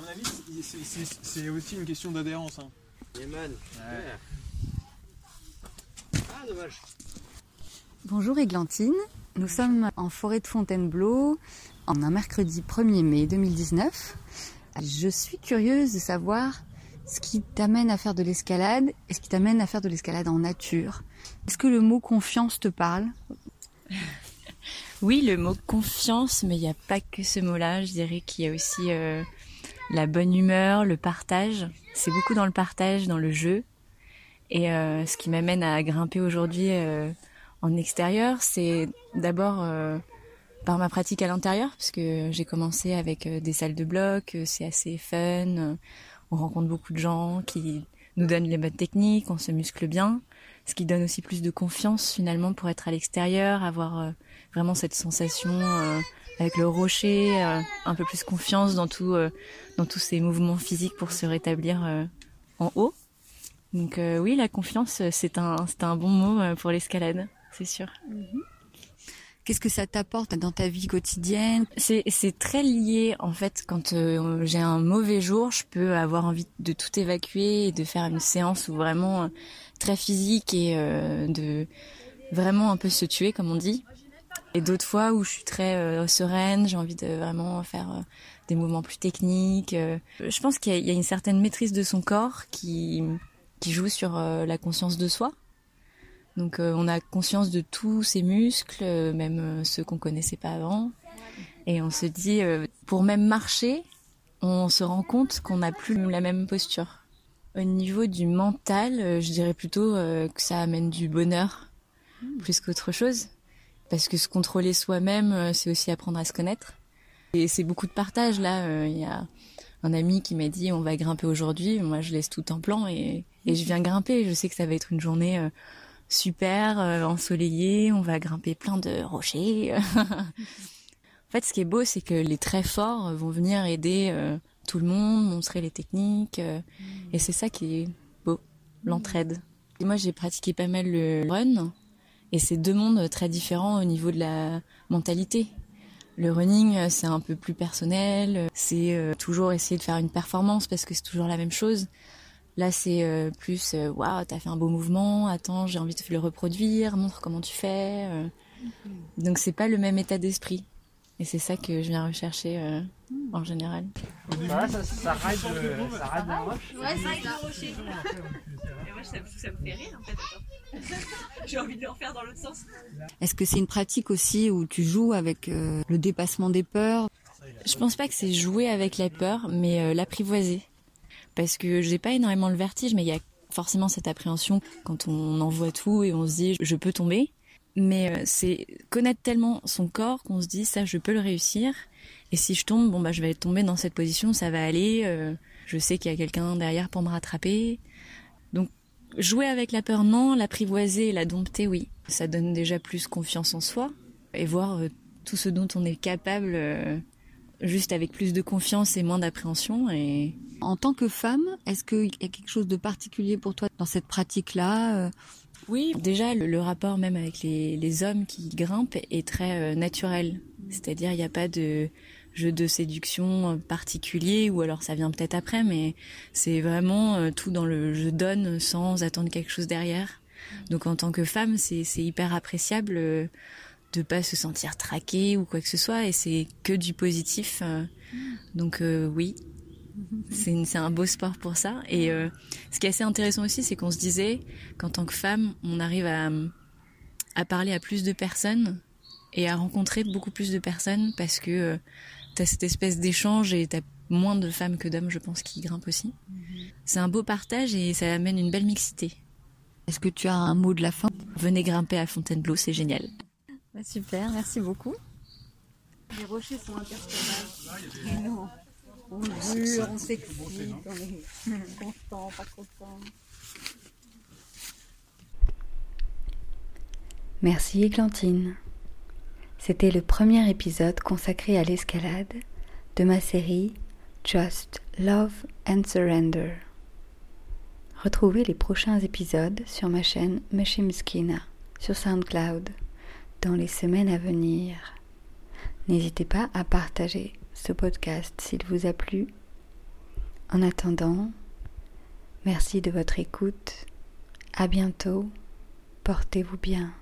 À mon avis, c'est- aussi une question d'adhérence. hein. Ouais. Ah, dommage. Bonjour Églantine, nous sommes en forêt de Fontainebleau en un mercredi 1er mai 2019. Je suis curieuse de savoir ce qui t'amène à faire de l'escalade et ce qui t'amène à faire de l'escalade en nature. Est-ce que le mot confiance te parle? Oui, le mot confiance, mais il n'y a pas que ce mot-là. Je dirais qu'il y a aussi euh, la bonne humeur, le partage. C'est beaucoup dans le partage, dans le jeu. Et euh, ce qui m'amène à grimper aujourd'hui euh, en extérieur, c'est d'abord euh, par ma pratique à l'intérieur, parce que j'ai commencé avec euh, des salles de bloc, euh, c'est assez fun. euh, On rencontre beaucoup de gens qui nous donnent les bonnes techniques, on se muscle bien, ce qui donne aussi plus de confiance finalement pour être à l'extérieur, avoir vraiment cette sensation avec le rocher, euh, un peu plus confiance dans tout, euh, dans tous ces mouvements physiques pour se rétablir euh, en haut. Donc oui, la confiance, c'est un, c'est un bon mot pour l'escalade, c'est sûr. Qu'est-ce que ça t'apporte dans ta vie quotidienne? C'est, c'est très lié en fait. Quand euh, j'ai un mauvais jour, je peux avoir envie de tout évacuer et de faire une séance où vraiment euh, très physique et euh, de vraiment un peu se tuer comme on dit. Et d'autres fois où je suis très euh, sereine, j'ai envie de vraiment faire euh, des mouvements plus techniques. euh. Je pense qu'il y a, il y a une certaine maîtrise de son corps qui qui joue sur la conscience de soi. Donc on a conscience de tous ses muscles, même ceux qu'on connaissait pas avant. Et on se dit, pour même marcher, on se rend compte qu'on n'a plus la même posture. Au niveau du mental, je dirais plutôt que ça amène du bonheur plus qu'autre chose. Parce que se contrôler soi-même, euh, c'est aussi apprendre à se connaître. Et c'est beaucoup de partage là. Euh, Il y a un ami qui m'a dit on va grimper aujourd'hui. Moi, je laisse tout en plan et, et je viens grimper. Je sais que ça va être une journée euh, super euh, ensoleillée. On va grimper plein de rochers. En fait, ce qui est beau, c'est que les très forts vont venir aider euh, tout le monde, montrer les techniques. euh, Et c'est ça qui est beau, l'entraide. Et moi, j'ai pratiqué pas mal le run. Et c'est deux mondes très différents au niveau de la mentalité. Le running, euh, c'est un peu plus personnel. euh, C'est euh, toujours essayer de faire une performance parce que c'est toujours la même chose. Là, c'est euh, plus, waouh, t'as fait un beau mouvement, attends, j'ai envie de le reproduire, montre comment tu fais. Donc, c'est pas le même état d'esprit. Et c'est ça que je viens rechercher euh, en général. Voilà, ça, ça ride, euh, ça ride la roche. Ouais, le rocher. Et moi, ça, ça me fait rire en fait. J'ai envie de le refaire dans l'autre sens. Est-ce que c'est une pratique aussi où tu joues avec euh, le dépassement des peurs? Je pense pas que c'est jouer avec la peur, mais euh, l'apprivoiser. Parce que j'ai pas énormément le vertige, mais il y a forcément cette appréhension quand on envoie tout et on se dit je peux tomber. Mais euh, c'est connaître tellement son corps qu'on se dit ça je peux le réussir. Et si je tombe, bon bah je vais tomber dans cette position, ça va aller. euh, je sais qu'il y a quelqu'un derrière pour me rattraper. Donc jouer avec la peur non, l'apprivoiser la dompter oui. Ça donne déjà plus confiance en soi et voir euh, tout ce dont on est capable juste avec plus de confiance et moins d'appréhension et En tant que femme, est-ce qu'il y a quelque chose de particulier pour toi dans cette pratique-là oui déjà le, rapport même avec les, hommes qui grimpent est très euh, naturel. C'est-à-dire il n'y a pas de jeu de séduction euh, particulier ou alors ça vient peut-être après mais c'est vraiment euh, tout dans le je donne sans attendre quelque chose derrière. Donc en tant que femme c'est hyper appréciable euh, de pas se sentir traquée ou quoi que ce soit et c'est que du positif donc oui c'est un beau sport pour ça. Et euh, ce qui est assez intéressant aussi c'est qu'on se disait qu'en tant que femme on arrive à à parler à plus de personnes et à rencontrer beaucoup plus de personnes parce que euh, t'as cette espèce d'échange et t'as moins de femmes que d'hommes je pense qui grimpent aussi. C'est un beau partage et ça amène une belle mixité. Est-ce que tu as un mot de la fin? Venez grimper à Fontainebleau c'est génial. Bah, Super, merci beaucoup. Les rochers sont interpellables. On jure, on s'excite, on est content, pas content. Merci Églantine. C'était le premier épisode consacré à l'escalade de ma série Trust, Love and Surrender. Retrouvez les prochains épisodes sur ma chaîne Meshimskina sur SoundCloud dans les semaines à venir. N'hésitez pas à partager ce podcast s'il vous a plu En attendant, merci de votre écoute. À bientôt. Portez-vous bien.